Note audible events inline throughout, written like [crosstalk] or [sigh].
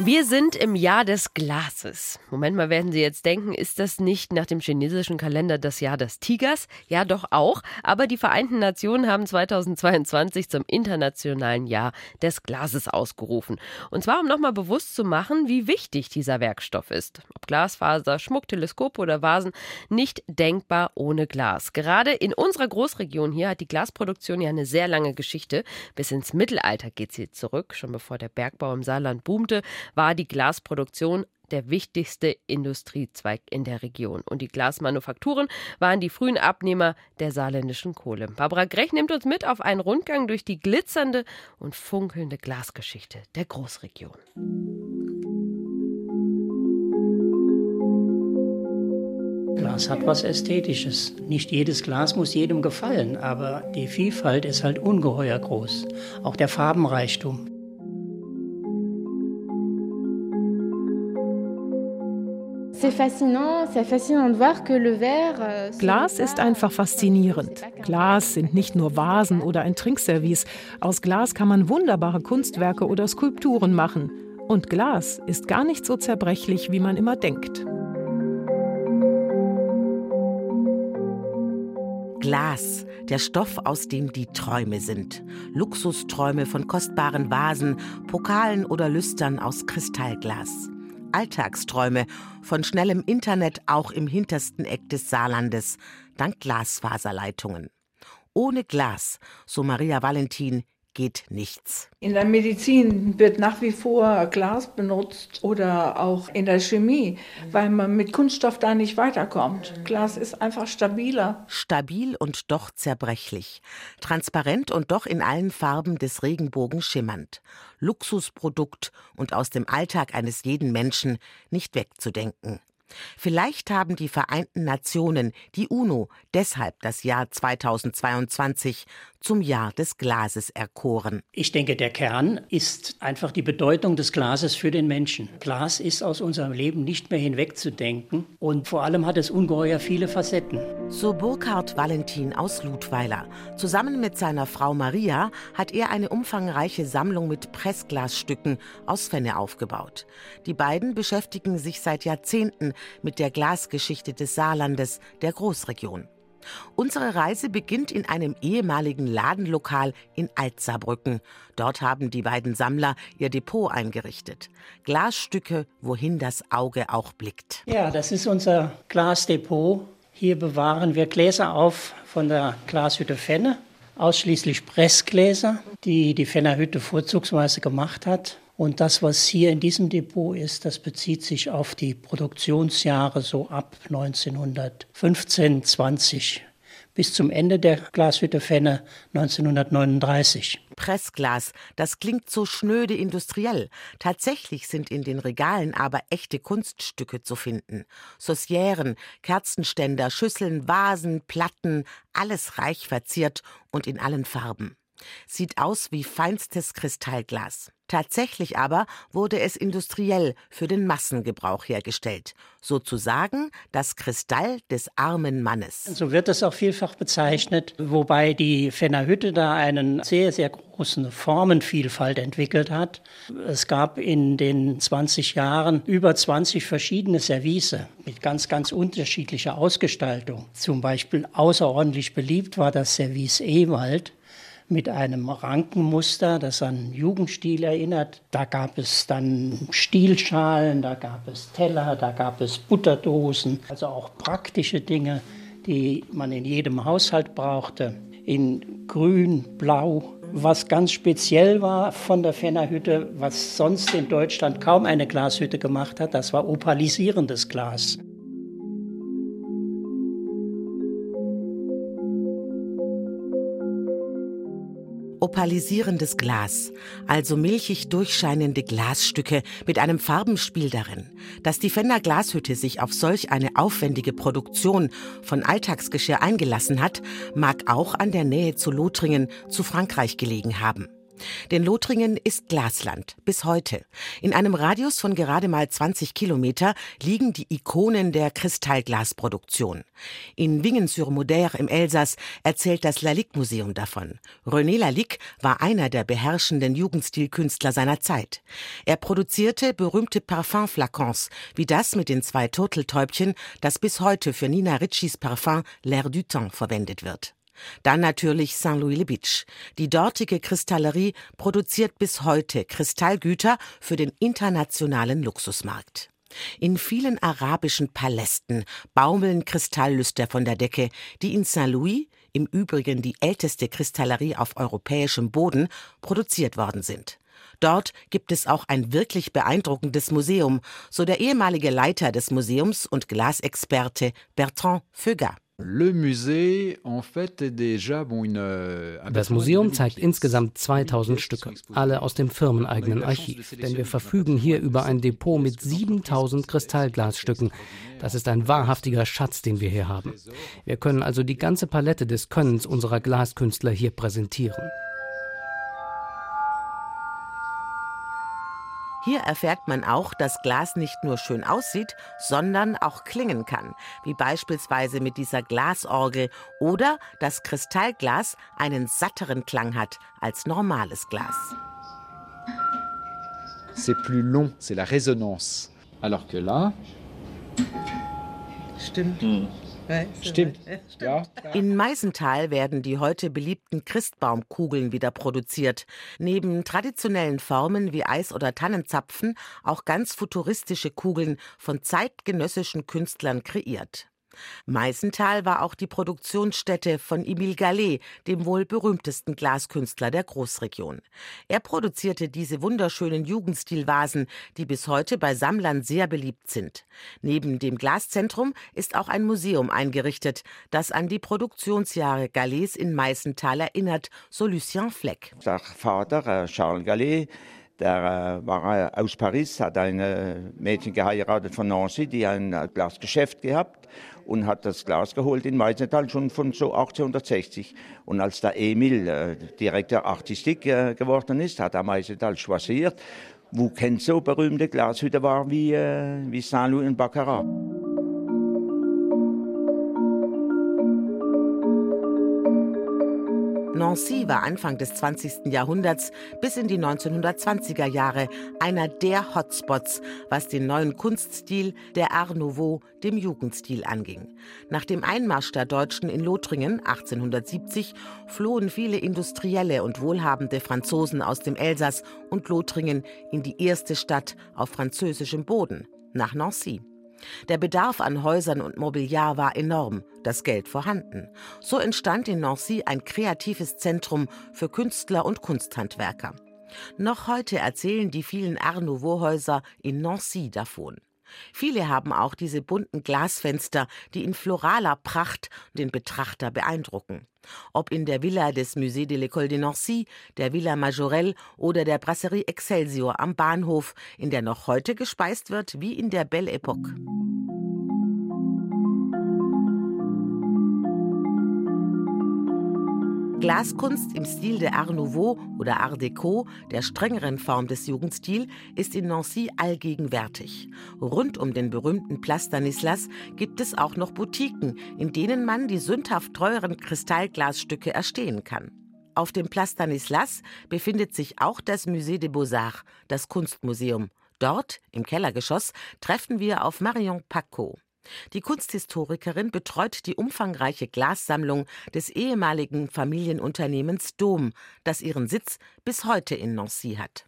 Wir sind im Jahr des Glases. Moment mal, werden Sie jetzt denken, ist das nicht nach dem chinesischen Kalender das Jahr des Tigers? Ja, doch auch. Aber die Vereinten Nationen haben 2022 zum internationalen Jahr des Glases ausgerufen. Und zwar, um nochmal bewusst zu machen, wie wichtig dieser Werkstoff ist. Ob Glasfaser, Schmuck, Teleskope oder Vasen, nicht denkbar ohne Glas. Gerade in unserer Großregion hier hat die Glasproduktion ja eine sehr lange Geschichte. Bis ins Mittelalter geht sie zurück, schon bevor der Bergbau im Saarland boomte war die Glasproduktion der wichtigste Industriezweig in der Region. Und die Glasmanufakturen waren die frühen Abnehmer der saarländischen Kohle. Barbara Grech nimmt uns mit auf einen Rundgang durch die glitzernde und funkelnde Glasgeschichte der Großregion. Glas hat was Ästhetisches. Nicht jedes Glas muss jedem gefallen, aber die Vielfalt ist halt ungeheuer groß. Auch der Farbenreichtum. Glas ist einfach faszinierend. Glas sind nicht nur Vasen oder ein Trinkservice. Aus Glas kann man wunderbare Kunstwerke oder Skulpturen machen. Und Glas ist gar nicht so zerbrechlich, wie man immer denkt. Glas, der Stoff, aus dem die Träume sind. Luxusträume von kostbaren Vasen, Pokalen oder Lüstern aus Kristallglas. Alltagsträume von schnellem Internet auch im hintersten Eck des Saarlandes, dank Glasfaserleitungen. Ohne Glas, so Maria Valentin, geht nichts. In der Medizin wird nach wie vor Glas benutzt oder auch in der Chemie, weil man mit Kunststoff da nicht weiterkommt. Glas ist einfach stabiler. Stabil und doch zerbrechlich. Transparent und doch in allen Farben des Regenbogens schimmernd. Luxusprodukt und aus dem Alltag eines jeden Menschen nicht wegzudenken. Vielleicht haben die Vereinten Nationen, die UNO, deshalb das Jahr 2022 zum Jahr des Glases erkoren. Ich denke, der Kern ist einfach die Bedeutung des Glases für den Menschen. Glas ist aus unserem Leben nicht mehr hinwegzudenken und vor allem hat es ungeheuer viele Facetten. So Burkhard Valentin aus Ludweiler. Zusammen mit seiner Frau Maria hat er eine umfangreiche Sammlung mit Pressglasstücken aus Fenne aufgebaut. Die beiden beschäftigen sich seit Jahrzehnten mit der Glasgeschichte des Saarlandes, der Großregion. Unsere Reise beginnt in einem ehemaligen Ladenlokal in Altsaarbrücken. Dort haben die beiden Sammler ihr Depot eingerichtet. Glasstücke, wohin das Auge auch blickt. Ja, das ist unser Glasdepot. Hier bewahren wir Gläser auf von der Glashütte Fenne. Ausschließlich Pressgläser, die die Fenner Hütte vorzugsweise gemacht hat. Und das, was hier in diesem Depot ist, das bezieht sich auf die Produktionsjahre so ab 1915, 20 bis zum Ende der Glashütte Fenne 1939. Pressglas, das klingt so schnöde industriell. Tatsächlich sind in den Regalen aber echte Kunststücke zu finden. Saucieren, Kerzenständer, Schüsseln, Vasen, Platten, alles reich verziert und in allen Farben. Sieht aus wie feinstes Kristallglas. Tatsächlich aber wurde es industriell für den Massengebrauch hergestellt. Sozusagen das Kristall des armen Mannes. So wird es auch vielfach bezeichnet, wobei die Fenner Hütte da einen sehr, sehr großen Formenvielfalt entwickelt hat. Es gab in den 20 Jahren über 20 verschiedene Service mit ganz, ganz unterschiedlicher Ausgestaltung. Zum Beispiel außerordentlich beliebt war das Service Ewald mit einem Rankenmuster, das an Jugendstil erinnert. Da gab es dann Stielschalen, da gab es Teller, da gab es Butterdosen, also auch praktische Dinge, die man in jedem Haushalt brauchte. In grün, blau, was ganz speziell war von der Fennerhütte, was sonst in Deutschland kaum eine Glashütte gemacht hat, das war opalisierendes Glas. Opalisierendes Glas, also milchig durchscheinende Glasstücke mit einem Farbenspiel darin. Dass die Fender Glashütte sich auf solch eine aufwendige Produktion von Alltagsgeschirr eingelassen hat, mag auch an der Nähe zu Lothringen, zu Frankreich gelegen haben. Denn Lothringen ist Glasland bis heute. In einem Radius von gerade mal 20 Kilometer liegen die Ikonen der Kristallglasproduktion. In Wingen-sur-Moder im Elsass erzählt das Lalique-Museum davon. René Lalique war einer der beherrschenden Jugendstilkünstler seiner Zeit. Er produzierte berühmte Parfumflakons, wie das mit den zwei Turteltäubchen, das bis heute für Nina Riccis Parfum L'air du Temps verwendet wird. Dann natürlich Saint-Louis-le-Beach. Die dortige Kristallerie produziert bis heute Kristallgüter für den internationalen Luxusmarkt. In vielen arabischen Palästen baumeln Kristalllüster von der Decke, die in Saint-Louis, im Übrigen die älteste Kristallerie auf europäischem Boden, produziert worden sind. Dort gibt es auch ein wirklich beeindruckendes Museum, so der ehemalige Leiter des Museums und Glasexperte Bertrand Feugat. Euh, das Museum zeigt insgesamt 2000 Stücke, alle aus dem firmeneigenen Archiv. Denn wir verfügen hier über ein Depot mit 7000 Kristallglasstücken. Das ist ein wahrhaftiger Schatz, den wir hier haben. Wir können also die ganze Palette des Könnens unserer Glaskünstler hier präsentieren. Hier erfährt man auch, dass Glas nicht nur schön aussieht, sondern auch klingen kann, wie beispielsweise mit dieser Glasorgel oder dass Kristallglas einen satteren Klang hat als normales Glas. C'est plus long, c'est la résonance. Alors que là, Stimmt. Hm. [laughs] Stimmt. Ja. In Meisenthal werden die heute beliebten Christbaumkugeln wieder produziert. Neben traditionellen Formen wie Eis- oder Tannenzapfen auch ganz futuristische Kugeln von zeitgenössischen Künstlern kreiert. Meißenthal war auch die Produktionsstätte von Emile Gallet, dem wohl berühmtesten Glaskünstler der Großregion. Er produzierte diese wunderschönen Jugendstilvasen, die bis heute bei Sammlern sehr beliebt sind. Neben dem Glaszentrum ist auch ein Museum eingerichtet, das an die Produktionsjahre Gallets in Meißenthal erinnert, so Lucien Fleck. Der Vater, Charles Gallet, der äh, war aus Paris, hat ein Mädchen geheiratet von Nancy, die ein Glasgeschäft gehabt und hat das Glas geholt in Meisenthal schon von so 1860. Und als der Emil äh, Direktor Artistik äh, geworden ist, hat er Meisenthal choisiert, wo kein so berühmte Glashütte war wie, äh, wie Saint-Louis und Baccarat. Nancy war Anfang des 20. Jahrhunderts bis in die 1920er Jahre einer der Hotspots, was den neuen Kunststil der Art Nouveau, dem Jugendstil, anging. Nach dem Einmarsch der Deutschen in Lothringen 1870 flohen viele industrielle und wohlhabende Franzosen aus dem Elsass und Lothringen in die erste Stadt auf französischem Boden, nach Nancy. Der Bedarf an Häusern und Mobiliar war enorm, das Geld vorhanden. So entstand in Nancy ein kreatives Zentrum für Künstler und Kunsthandwerker. Noch heute erzählen die vielen Art Nouveau-Häuser in Nancy davon. Viele haben auch diese bunten Glasfenster, die in floraler Pracht den Betrachter beeindrucken. Ob in der Villa des Musée de l'École de Nancy, der Villa Majorelle oder der Brasserie Excelsior am Bahnhof, in der noch heute gespeist wird wie in der Belle Époque. Glaskunst im Stil der Art Nouveau oder Art Deco, der strengeren Form des Jugendstil, ist in Nancy allgegenwärtig. Rund um den berühmten Place Stanislas gibt es auch noch Boutiquen, in denen man die sündhaft teuren Kristallglasstücke erstehen kann. Auf dem Place Stanislas befindet sich auch das Musée des Beaux-Arts, das Kunstmuseum. Dort, im Kellergeschoss, treffen wir auf Marion Paco. Die Kunsthistorikerin betreut die umfangreiche Glassammlung des ehemaligen Familienunternehmens Dom, das ihren Sitz bis heute in Nancy hat.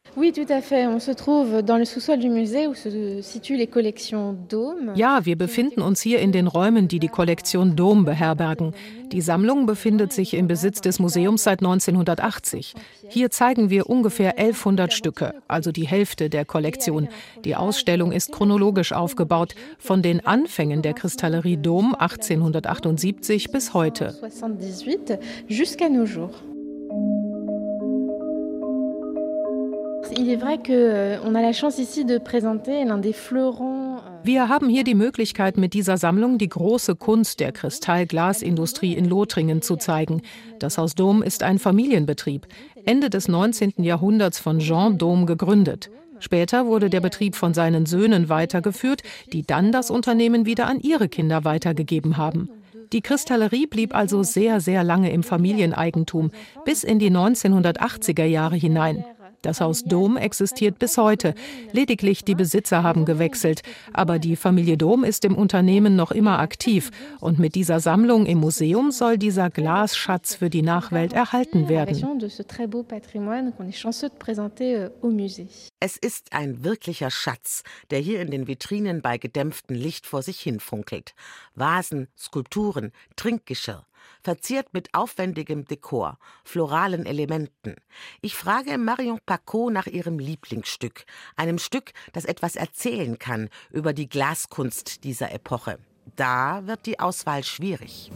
Ja, wir befinden uns hier in den Räumen, die die Kollektion Dom beherbergen. Die Sammlung befindet sich im Besitz des Museums seit 1980. Hier zeigen wir ungefähr 1100 Stücke, also die Hälfte der Kollektion. Die Ausstellung ist chronologisch aufgebaut, von den Anfängen der Kristallerie Dom 1878 bis heute. Euh, fleurons Wir haben hier die Möglichkeit, mit dieser Sammlung die große Kunst der Kristallglasindustrie in Lothringen zu zeigen. Das Haus Dom ist ein Familienbetrieb, Ende des 19. Jahrhunderts von Jean Dom gegründet. Später wurde der Betrieb von seinen Söhnen weitergeführt, die dann das Unternehmen wieder an ihre Kinder weitergegeben haben. Die Kristallerie blieb also sehr, sehr lange im Familieneigentum, bis in die 1980er Jahre hinein. Das Haus Dom existiert bis heute. Lediglich die Besitzer haben gewechselt. Aber die Familie Dom ist im Unternehmen noch immer aktiv. Und mit dieser Sammlung im Museum soll dieser Glasschatz für die Nachwelt erhalten werden. Es ist ein wirklicher Schatz, der hier in den Vitrinen bei gedämpftem Licht vor sich hin funkelt. Vasen, Skulpturen, Trinkgeschirr verziert mit aufwendigem Dekor, floralen Elementen. Ich frage Marion Pacot nach ihrem Lieblingsstück, einem Stück, das etwas erzählen kann über die Glaskunst dieser Epoche. Da wird die Auswahl schwierig.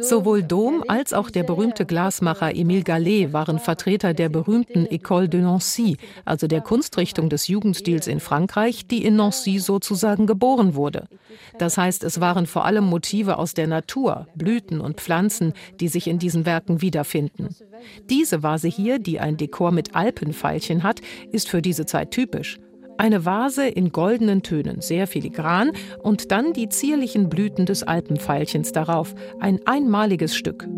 Sowohl Dom als auch der berühmte Glasmacher Émile Gallet waren Vertreter der berühmten École de Nancy, also der Kunstrichtung des Jugendstils in Frankreich, die in Nancy sozusagen geboren wurde. Das heißt, es waren vor allem Motive aus der Natur, Blüten und Pflanzen, die sich in diesen Werken wiederfinden. Diese Vase hier, die ein Dekor mit Alpenpfeilchen hat, ist für diese Zeit typisch. Eine Vase in goldenen Tönen, sehr filigran, und dann die zierlichen Blüten des Alpenpfeilchens darauf. Ein einmaliges Stück.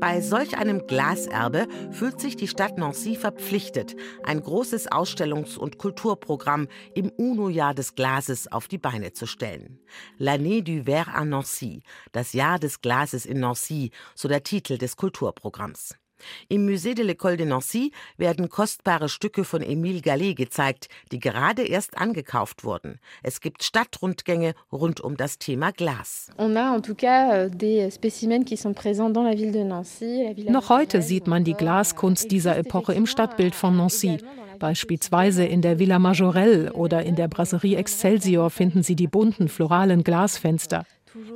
Bei solch einem Glaserbe fühlt sich die Stadt Nancy verpflichtet, ein großes Ausstellungs- und Kulturprogramm im UNO-Jahr des Glases auf die Beine zu stellen. L'année du verre à Nancy, das Jahr des Glases in Nancy, so der Titel des Kulturprogramms. Im Musée de l'École de Nancy werden kostbare Stücke von Émile Gallet gezeigt, die gerade erst angekauft wurden. Es gibt Stadtrundgänge rund um das Thema Glas. Euh, Noch heute sieht man die Glaskunst dieser Epoche im Stadtbild von Nancy. Beispielsweise in der Villa Majorelle oder in der Brasserie Excelsior finden Sie die bunten floralen Glasfenster.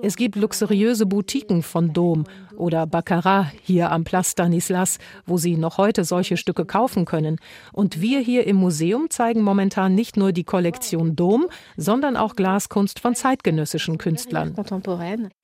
Es gibt luxuriöse Boutiquen von Dom oder Baccarat hier am Place Stanislas, wo Sie noch heute solche Stücke kaufen können. Und wir hier im Museum zeigen momentan nicht nur die Kollektion Dom, sondern auch Glaskunst von zeitgenössischen Künstlern.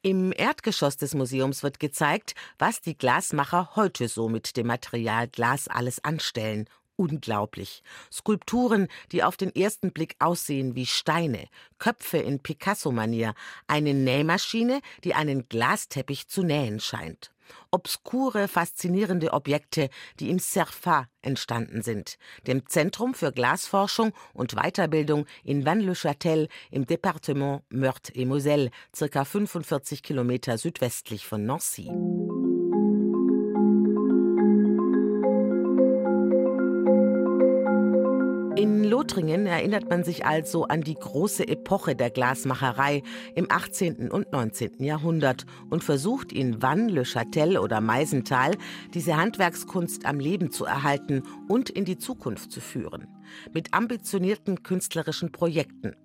Im Erdgeschoss des Museums wird gezeigt, was die Glasmacher heute so mit dem Material Glas alles anstellen unglaublich. Skulpturen, die auf den ersten Blick aussehen wie Steine, Köpfe in Picasso-Manier, eine Nähmaschine, die einen Glasteppich zu nähen scheint. Obskure, faszinierende Objekte, die im CERFA entstanden sind, dem Zentrum für Glasforschung und Weiterbildung in Vannes-le-Châtel im Departement Meurthe-et-Moselle, circa 45 Kilometer südwestlich von Nancy. Lothringen erinnert man sich also an die große Epoche der Glasmacherei im 18. und 19. Jahrhundert und versucht in Vannes, Le Châtel oder Meisenthal diese Handwerkskunst am Leben zu erhalten und in die Zukunft zu führen. Mit ambitionierten künstlerischen Projekten.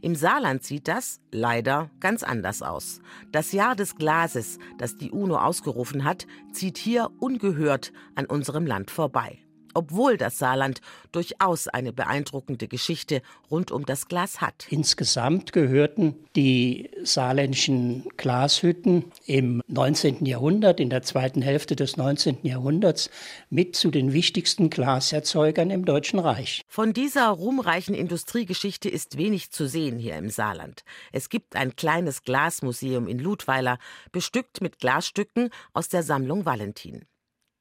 Im Saarland sieht das leider ganz anders aus. Das Jahr des Glases, das die UNO ausgerufen hat, zieht hier ungehört an unserem Land vorbei obwohl das Saarland durchaus eine beeindruckende Geschichte rund um das Glas hat. Insgesamt gehörten die saarländischen Glashütten im 19. Jahrhundert, in der zweiten Hälfte des 19. Jahrhunderts, mit zu den wichtigsten Glaserzeugern im Deutschen Reich. Von dieser ruhmreichen Industriegeschichte ist wenig zu sehen hier im Saarland. Es gibt ein kleines Glasmuseum in Ludweiler, bestückt mit Glasstücken aus der Sammlung Valentin.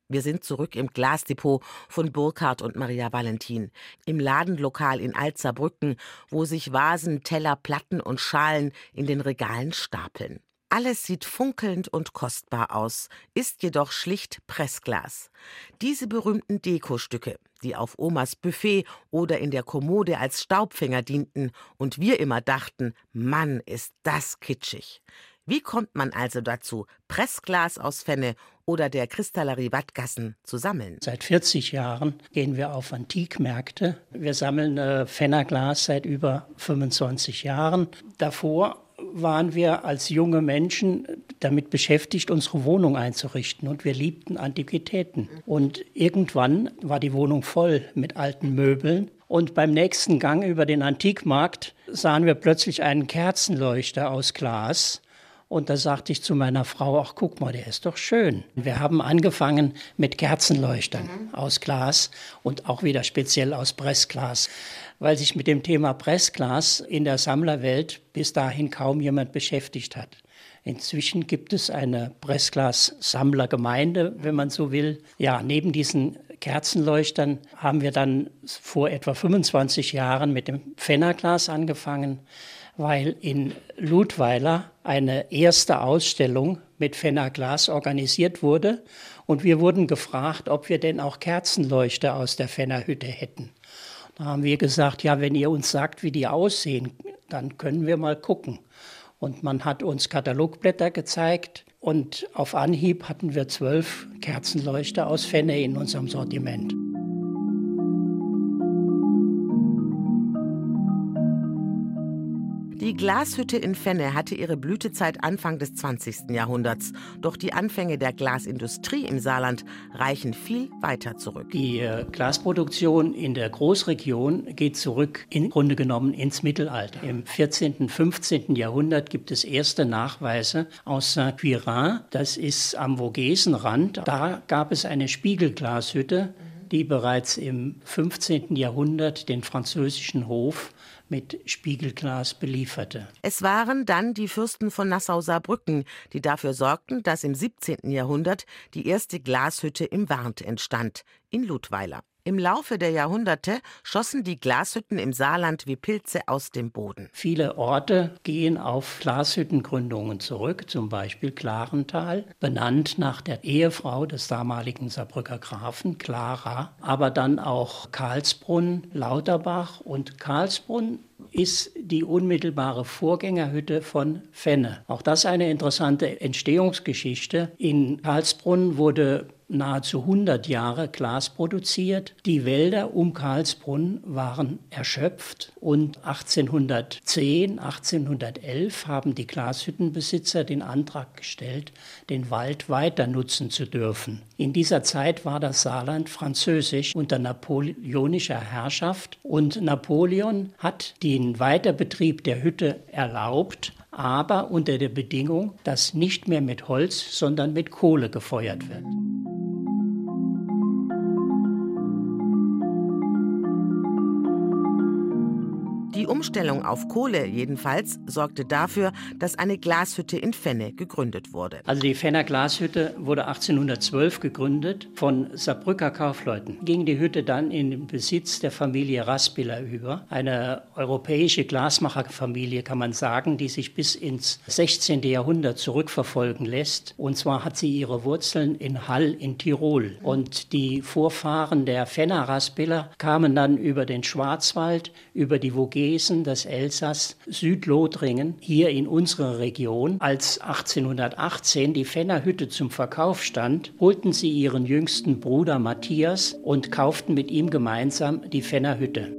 Wir sind zurück im Glasdepot von Burkhard und Maria Valentin, im Ladenlokal in Alzerbrücken, wo sich Vasen, Teller, Platten und Schalen in den Regalen stapeln. Alles sieht funkelnd und kostbar aus, ist jedoch schlicht Pressglas. Diese berühmten Dekostücke, die auf Omas Buffet oder in der Kommode als Staubfänger dienten und wir immer dachten, Mann, ist das kitschig. Wie kommt man also dazu, Pressglas aus Fenne oder der Kristallerie Wattgassen zu sammeln? Seit 40 Jahren gehen wir auf Antikmärkte. Wir sammeln äh, Fennerglas seit über 25 Jahren. Davor waren wir als junge Menschen damit beschäftigt, unsere Wohnung einzurichten. Und wir liebten Antiquitäten. Und irgendwann war die Wohnung voll mit alten Möbeln. Und beim nächsten Gang über den Antikmarkt sahen wir plötzlich einen Kerzenleuchter aus Glas. Und da sagte ich zu meiner Frau, ach guck mal, der ist doch schön. Wir haben angefangen mit Kerzenleuchtern mhm. aus Glas und auch wieder speziell aus Pressglas, weil sich mit dem Thema Pressglas in der Sammlerwelt bis dahin kaum jemand beschäftigt hat. Inzwischen gibt es eine Pressglas-Sammlergemeinde, wenn man so will. Ja, neben diesen Kerzenleuchtern haben wir dann vor etwa 25 Jahren mit dem Fennerglas angefangen, weil in Ludweiler eine erste Ausstellung mit Fennerglas organisiert wurde und wir wurden gefragt, ob wir denn auch Kerzenleuchter aus der Fennerhütte hätten. Da haben wir gesagt, ja, wenn ihr uns sagt, wie die aussehen, dann können wir mal gucken. Und man hat uns Katalogblätter gezeigt und auf Anhieb hatten wir zwölf Kerzenleuchter aus Fenne in unserem Sortiment. Die Glashütte in Fenne hatte ihre Blütezeit Anfang des 20. Jahrhunderts. Doch die Anfänge der Glasindustrie im Saarland reichen viel weiter zurück. Die äh, Glasproduktion in der Großregion geht zurück im Grunde genommen ins Mittelalter. Im 14., 15. Jahrhundert gibt es erste Nachweise aus Saint-Quirin. Das ist am Vogesenrand. Da gab es eine Spiegelglashütte, die bereits im 15. Jahrhundert den französischen Hof mit Spiegelglas belieferte. Es waren dann die Fürsten von Nassau-Saarbrücken, die dafür sorgten, dass im 17. Jahrhundert die erste Glashütte im Warnt entstand, in Ludweiler. Im Laufe der Jahrhunderte schossen die Glashütten im Saarland wie Pilze aus dem Boden. Viele Orte gehen auf Glashüttengründungen zurück, zum Beispiel Klarental, benannt nach der Ehefrau des damaligen Saarbrücker Grafen, Clara, aber dann auch Karlsbrunn, Lauterbach und Karlsbrunn ist die unmittelbare Vorgängerhütte von Fenne. Auch das eine interessante Entstehungsgeschichte. In Karlsbrunn wurde nahezu 100 Jahre Glas produziert. Die Wälder um Karlsbrunn waren erschöpft und 1810, 1811 haben die Glashüttenbesitzer den Antrag gestellt, den Wald weiter nutzen zu dürfen. In dieser Zeit war das Saarland französisch unter napoleonischer Herrschaft und Napoleon hat den Weiterbetrieb der Hütte erlaubt, aber unter der Bedingung, dass nicht mehr mit Holz, sondern mit Kohle gefeuert wird. Die Umstellung auf Kohle jedenfalls sorgte dafür, dass eine Glashütte in Fenne gegründet wurde. Also die Fenner Glashütte wurde 1812 gegründet von Saarbrücker Kaufleuten. Ging die Hütte dann in den Besitz der Familie Raspiller über, eine europäische Glasmacherfamilie kann man sagen, die sich bis ins 16. Jahrhundert zurückverfolgen lässt. Und zwar hat sie ihre Wurzeln in Hall in Tirol. Und die Vorfahren der Fenner Raspiller kamen dann über den Schwarzwald, über die Vogesen Vogesen, das Elsass, Südlothringen, hier in unserer Region. Als 1818 die Fennerhütte zum Verkauf stand, holten sie ihren jüngsten Bruder Matthias und kauften mit ihm gemeinsam die Fennerhütte.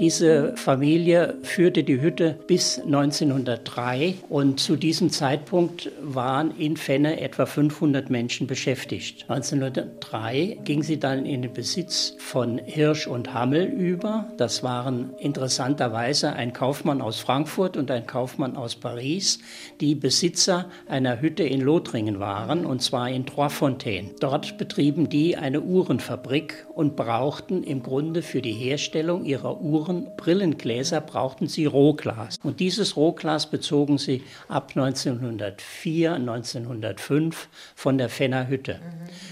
Diese Familie führte die Hütte bis 1903 und zu diesem Zeitpunkt waren in Fenne etwa 500 Menschen beschäftigt. 1903 ging sie dann in den Besitz von Hirsch und Hammel über. Das waren interessanterweise ein Kaufmann aus Frankfurt und ein Kaufmann aus Paris, die Besitzer einer Hütte in Lothringen waren, und zwar in Trois-Fontaines. Dort betrieben die eine Uhrenfabrik und brauchten im Grunde für die Herstellung ihrer Uhren Uhren, Brillengläser brauchten sie Rohglas. Und dieses Rohglas bezogen sie ab 1904, 1905 von der Fenner Hütte,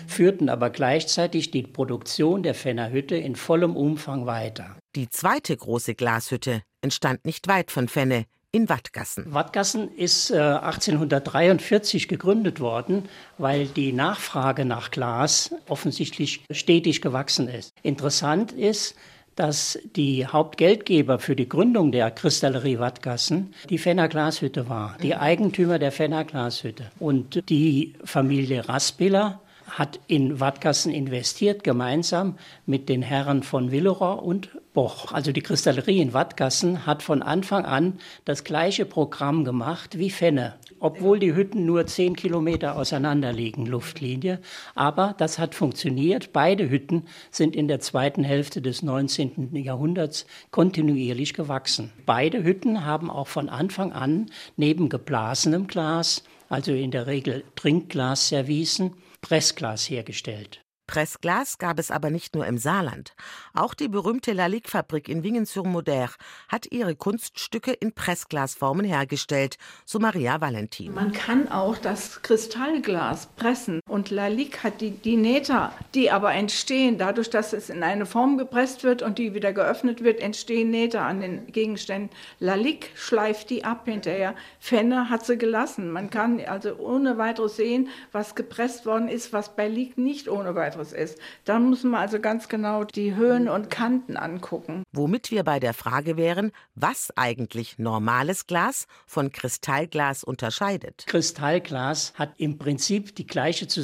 führten aber gleichzeitig die Produktion der Fenner Hütte in vollem Umfang weiter. Die zweite große Glashütte entstand nicht weit von Fenne, in Wattgassen. Wattgassen ist äh, 1843 gegründet worden, weil die Nachfrage nach Glas offensichtlich stetig gewachsen ist. Interessant ist, dass die Hauptgeldgeber für die Gründung der Kristallerie Wattgassen die Fenner Glashütte war, die Eigentümer der Fenner Glashütte. Und die Familie Raspiller hat in Wattgassen investiert, gemeinsam mit den Herren von Willerer und Boch. Also die Kristallerie in Wattgassen hat von Anfang an das gleiche Programm gemacht wie Fenne, obwohl die Hütten nur zehn Kilometer auseinander liegen, Luftlinie. Aber das hat funktioniert. Beide Hütten sind in der zweiten Hälfte des 19. Jahrhunderts kontinuierlich gewachsen. Beide Hütten haben auch von Anfang an neben geblasenem Glas, also in der Regel Trinkglasservicen, Pressglas hergestellt. Pressglas gab es aber nicht nur im Saarland. Auch die berühmte Lalique-Fabrik in Wingen-sur-Moder hat ihre Kunststücke in Pressglasformen hergestellt, so Maria Valentin. Man kann auch das Kristallglas pressen. Und Lalique hat die, die Nähter, die aber entstehen, dadurch, dass es in eine Form gepresst wird und die wieder geöffnet wird, entstehen Nähter an den Gegenständen. Lalique schleift die ab hinterher. Fenne hat sie gelassen. Man kann also ohne weiteres sehen, was gepresst worden ist, was bei Lique nicht ohne weiteres ist. Dann muss man also ganz genau die Höhen und Kanten angucken. Womit wir bei der Frage wären, was eigentlich normales Glas von Kristallglas unterscheidet. Kristallglas hat im Prinzip die gleiche Zusammensetzung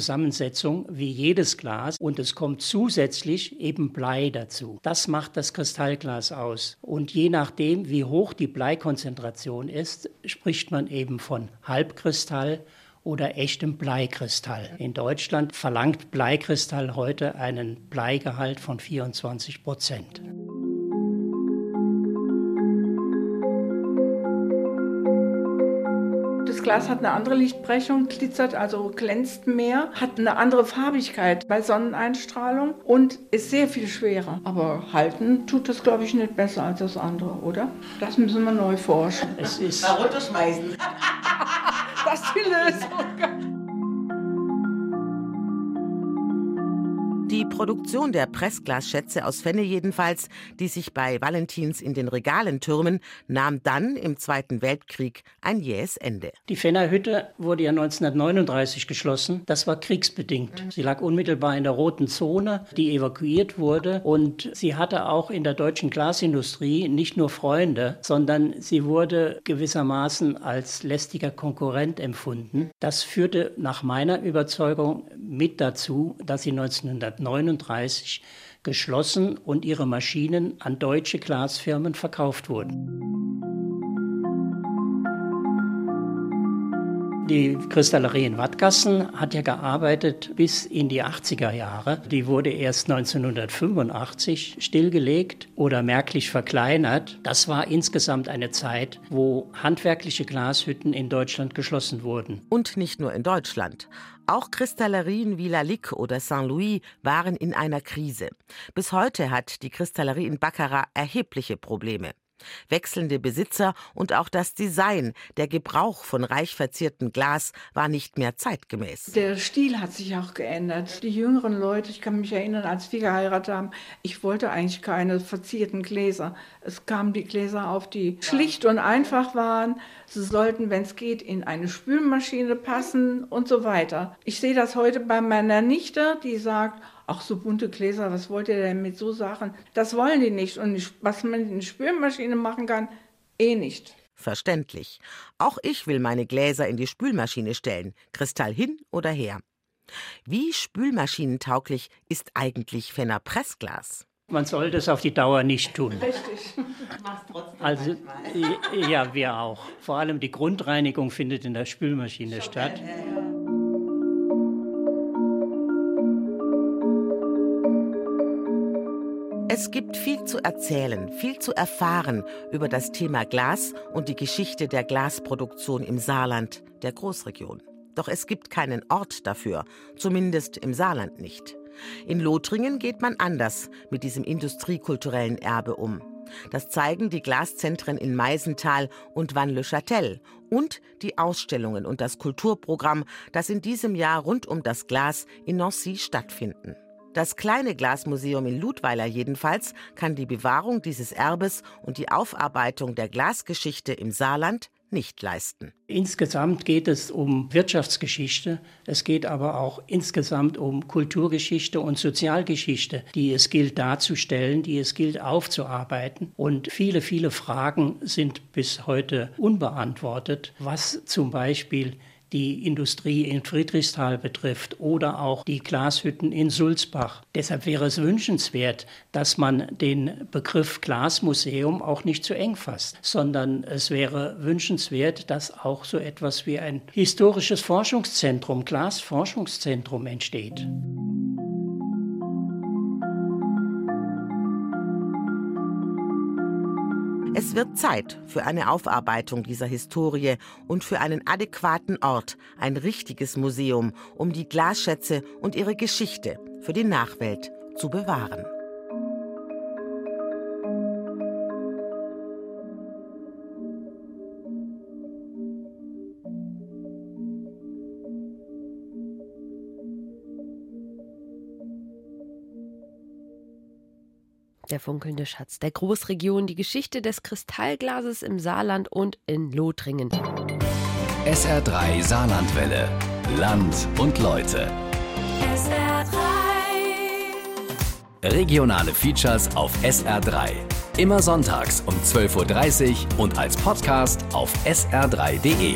wie jedes Glas und es kommt zusätzlich eben Blei dazu. Das macht das Kristallglas aus. Und je nachdem, wie hoch die Bleikonzentration ist, spricht man eben von Halbkristall oder echtem Bleikristall. In Deutschland verlangt Bleikristall heute einen Bleigehalt von 24 Prozent. Glas hat eine andere Lichtbrechung, glitzert, also glänzt mehr, hat eine andere Farbigkeit bei Sonneneinstrahlung und ist sehr viel schwerer. Aber halten tut das, glaube ich, nicht besser als das andere, oder? Das müssen wir neu forschen. Es ist. Runterschmeißen. [laughs] das ist die Lösung. Produktion der Pressglasschätze aus Fenne jedenfalls, die sich bei Valentins in den Regalen türmen, nahm dann im Zweiten Weltkrieg ein jähes Ende. Die Fenner Hütte wurde ja 1939 geschlossen. Das war kriegsbedingt. Sie lag unmittelbar in der roten Zone, die evakuiert wurde. Und sie hatte auch in der deutschen Glasindustrie nicht nur Freunde, sondern sie wurde gewissermaßen als lästiger Konkurrent empfunden. Das führte nach meiner Überzeugung mit dazu, dass sie 1900 1939 geschlossen und ihre Maschinen an deutsche Glasfirmen verkauft wurden. Die Kristallerie in Wattgassen hat ja gearbeitet bis in die 80er Jahre. Die wurde erst 1985 stillgelegt oder merklich verkleinert. Das war insgesamt eine Zeit, wo handwerkliche Glashütten in Deutschland geschlossen wurden. Und nicht nur in Deutschland. Auch Kristallerien wie Lalique oder Saint-Louis waren in einer Krise. Bis heute hat die Kristallerie in Baccarat erhebliche Probleme. Wechselnde Besitzer und auch das Design, der Gebrauch von reich verziertem Glas war nicht mehr zeitgemäß. Der Stil hat sich auch geändert. Die jüngeren Leute, ich kann mich erinnern, als wir geheiratet haben, ich wollte eigentlich keine verzierten Gläser. Es kamen die Gläser auf, die schlicht und einfach waren. Sie sollten, wenn es geht, in eine Spülmaschine passen und so weiter. Ich sehe das heute bei meiner Nichte, die sagt, ach so bunte Gläser, was wollt ihr denn mit so Sachen? Das wollen die nicht. Und was man in die Spülmaschine machen kann, eh nicht. Verständlich. Auch ich will meine Gläser in die Spülmaschine stellen, Kristall hin oder her. Wie spülmaschinentauglich ist eigentlich Fenner Pressglas? Man sollte es auf die Dauer nicht tun. Richtig. Also ja, wir auch. Vor allem die Grundreinigung findet in der Spülmaschine statt. Ja, Es gibt viel zu erzählen, viel zu erfahren über das Thema Glas und die Geschichte der Glasproduktion im Saarland, der Großregion. Doch es gibt keinen Ort dafür, zumindest im Saarland nicht. In Lothringen geht man anders mit diesem industriekulturellen Erbe um. Das zeigen die Glaszentren in Meisenthal und Vannes-le-Châtel und die Ausstellungen und das Kulturprogramm, das in diesem Jahr rund um das Glas in Nancy stattfinden. Das kleine Glasmuseum in Ludweiler jedenfalls kann die Bewahrung dieses Erbes und die Aufarbeitung der Glasgeschichte im Saarland nicht leisten. Insgesamt geht es um Wirtschaftsgeschichte, es geht aber auch insgesamt um Kulturgeschichte und Sozialgeschichte, die es gilt darzustellen, die es gilt aufzuarbeiten. Und viele, viele Fragen sind bis heute unbeantwortet, was zum Beispiel die Industrie in Friedrichsthal betrifft oder auch die Glashütten in Sulzbach. Deshalb wäre es wünschenswert, dass man den Begriff Glasmuseum auch nicht zu eng fasst, sondern es wäre wünschenswert, dass auch so etwas wie ein historisches Forschungszentrum, Glasforschungszentrum entsteht. Es wird Zeit für eine Aufarbeitung dieser Historie und für einen adäquaten Ort, ein richtiges Museum, um die Glasschätze und ihre Geschichte für die Nachwelt zu bewahren. Der funkelnde Schatz der Großregion, die Geschichte des Kristallglases im Saarland und in Lothringen. SR3 Saarlandwelle. Land und Leute. SR3. Regionale Features auf SR3. Immer sonntags um 12.30 Uhr und als Podcast auf sr3.de.